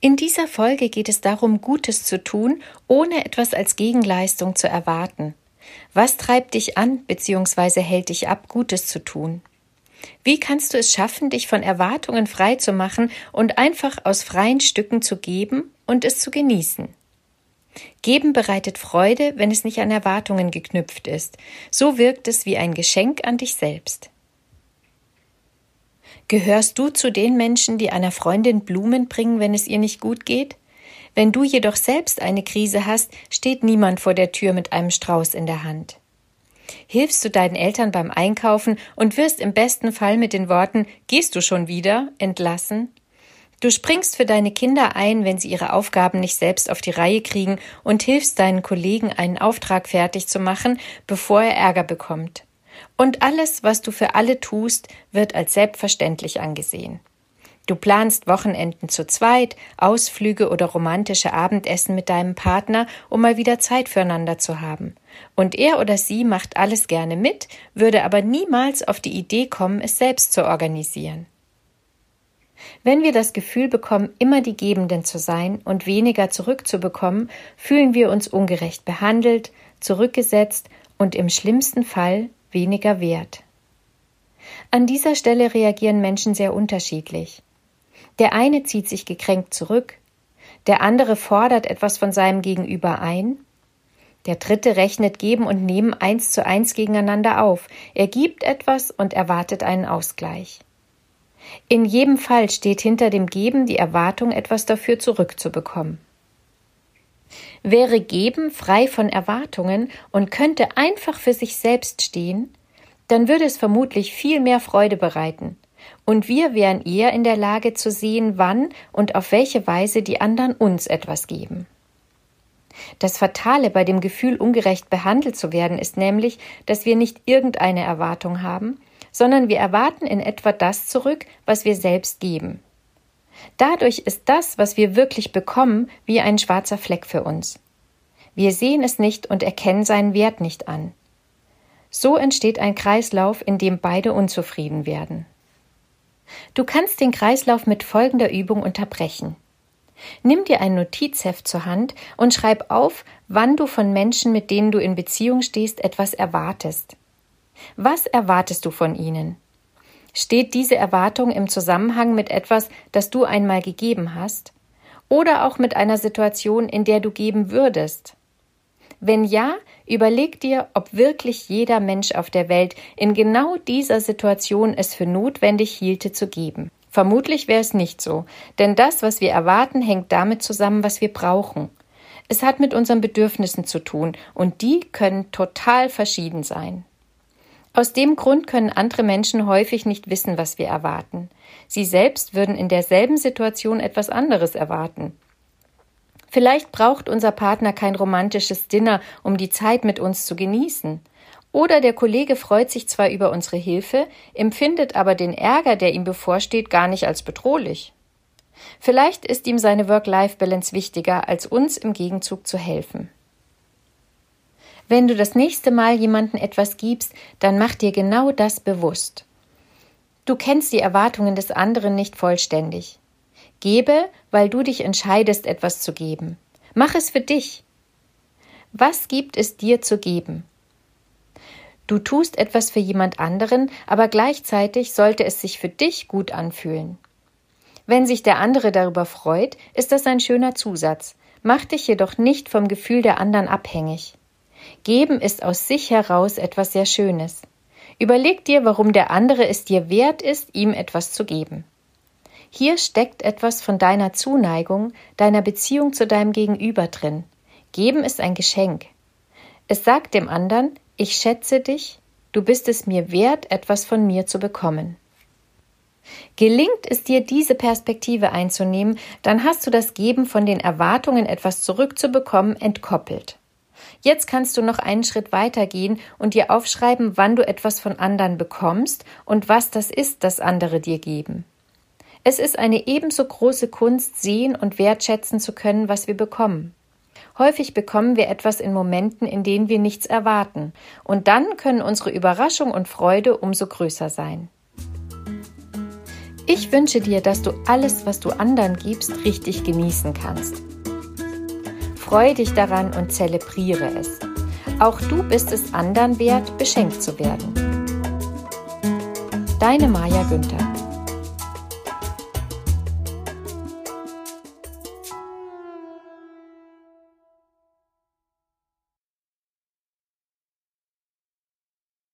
In dieser Folge geht es darum, Gutes zu tun, ohne etwas als Gegenleistung zu erwarten. Was treibt dich an bzw. hält dich ab, Gutes zu tun? Wie kannst du es schaffen, dich von Erwartungen frei zu machen und einfach aus freien Stücken zu geben und es zu genießen? Geben bereitet Freude, wenn es nicht an Erwartungen geknüpft ist. So wirkt es wie ein Geschenk an dich selbst. Gehörst du zu den Menschen, die einer Freundin Blumen bringen, wenn es ihr nicht gut geht? Wenn du jedoch selbst eine Krise hast, steht niemand vor der Tür mit einem Strauß in der Hand. Hilfst du deinen Eltern beim Einkaufen und wirst im besten Fall mit den Worten Gehst du schon wieder entlassen? Du springst für deine Kinder ein, wenn sie ihre Aufgaben nicht selbst auf die Reihe kriegen und hilfst deinen Kollegen, einen Auftrag fertig zu machen, bevor er Ärger bekommt. Und alles, was du für alle tust, wird als selbstverständlich angesehen. Du planst Wochenenden zu zweit, Ausflüge oder romantische Abendessen mit deinem Partner, um mal wieder Zeit füreinander zu haben. Und er oder sie macht alles gerne mit, würde aber niemals auf die Idee kommen, es selbst zu organisieren. Wenn wir das Gefühl bekommen, immer die Gebenden zu sein und weniger zurückzubekommen, fühlen wir uns ungerecht behandelt, zurückgesetzt und im schlimmsten Fall weniger wert. An dieser Stelle reagieren Menschen sehr unterschiedlich. Der eine zieht sich gekränkt zurück, der andere fordert etwas von seinem Gegenüber ein, der dritte rechnet Geben und Nehmen eins zu eins gegeneinander auf, er gibt etwas und erwartet einen Ausgleich. In jedem Fall steht hinter dem Geben die Erwartung, etwas dafür zurückzubekommen. Wäre Geben frei von Erwartungen und könnte einfach für sich selbst stehen, dann würde es vermutlich viel mehr Freude bereiten, und wir wären eher in der Lage zu sehen, wann und auf welche Weise die anderen uns etwas geben. Das Fatale bei dem Gefühl, ungerecht behandelt zu werden, ist nämlich, dass wir nicht irgendeine Erwartung haben, sondern wir erwarten in etwa das zurück, was wir selbst geben. Dadurch ist das, was wir wirklich bekommen, wie ein schwarzer Fleck für uns. Wir sehen es nicht und erkennen seinen Wert nicht an. So entsteht ein Kreislauf, in dem beide unzufrieden werden. Du kannst den Kreislauf mit folgender Übung unterbrechen. Nimm dir ein Notizheft zur Hand und schreib auf, wann du von Menschen, mit denen du in Beziehung stehst, etwas erwartest. Was erwartest du von ihnen? Steht diese Erwartung im Zusammenhang mit etwas, das du einmal gegeben hast? Oder auch mit einer Situation, in der du geben würdest? Wenn ja, überleg dir, ob wirklich jeder Mensch auf der Welt in genau dieser Situation es für notwendig hielte zu geben. Vermutlich wäre es nicht so, denn das, was wir erwarten, hängt damit zusammen, was wir brauchen. Es hat mit unseren Bedürfnissen zu tun, und die können total verschieden sein. Aus dem Grund können andere Menschen häufig nicht wissen, was wir erwarten. Sie selbst würden in derselben Situation etwas anderes erwarten. Vielleicht braucht unser Partner kein romantisches Dinner, um die Zeit mit uns zu genießen. Oder der Kollege freut sich zwar über unsere Hilfe, empfindet aber den Ärger, der ihm bevorsteht, gar nicht als bedrohlich. Vielleicht ist ihm seine Work-Life-Balance wichtiger, als uns im Gegenzug zu helfen. Wenn du das nächste Mal jemandem etwas gibst, dann mach dir genau das bewusst. Du kennst die Erwartungen des anderen nicht vollständig. Gebe, weil du dich entscheidest, etwas zu geben. Mach es für dich. Was gibt es dir zu geben? Du tust etwas für jemand anderen, aber gleichzeitig sollte es sich für dich gut anfühlen. Wenn sich der andere darüber freut, ist das ein schöner Zusatz. Mach dich jedoch nicht vom Gefühl der anderen abhängig. Geben ist aus sich heraus etwas sehr Schönes. Überleg dir, warum der andere es dir wert ist, ihm etwas zu geben. Hier steckt etwas von deiner Zuneigung, deiner Beziehung zu deinem Gegenüber drin. Geben ist ein Geschenk. Es sagt dem anderen, ich schätze dich, du bist es mir wert, etwas von mir zu bekommen. Gelingt es dir, diese Perspektive einzunehmen, dann hast du das Geben von den Erwartungen, etwas zurückzubekommen, entkoppelt. Jetzt kannst du noch einen Schritt weiter gehen und dir aufschreiben, wann du etwas von anderen bekommst und was das ist, das andere dir geben. Es ist eine ebenso große Kunst, sehen und wertschätzen zu können, was wir bekommen. Häufig bekommen wir etwas in Momenten, in denen wir nichts erwarten, und dann können unsere Überraschung und Freude umso größer sein. Ich wünsche dir, dass du alles, was du anderen gibst, richtig genießen kannst. Freue dich daran und zelebriere es. Auch du bist es anderen wert, beschenkt zu werden. Deine Maja Günther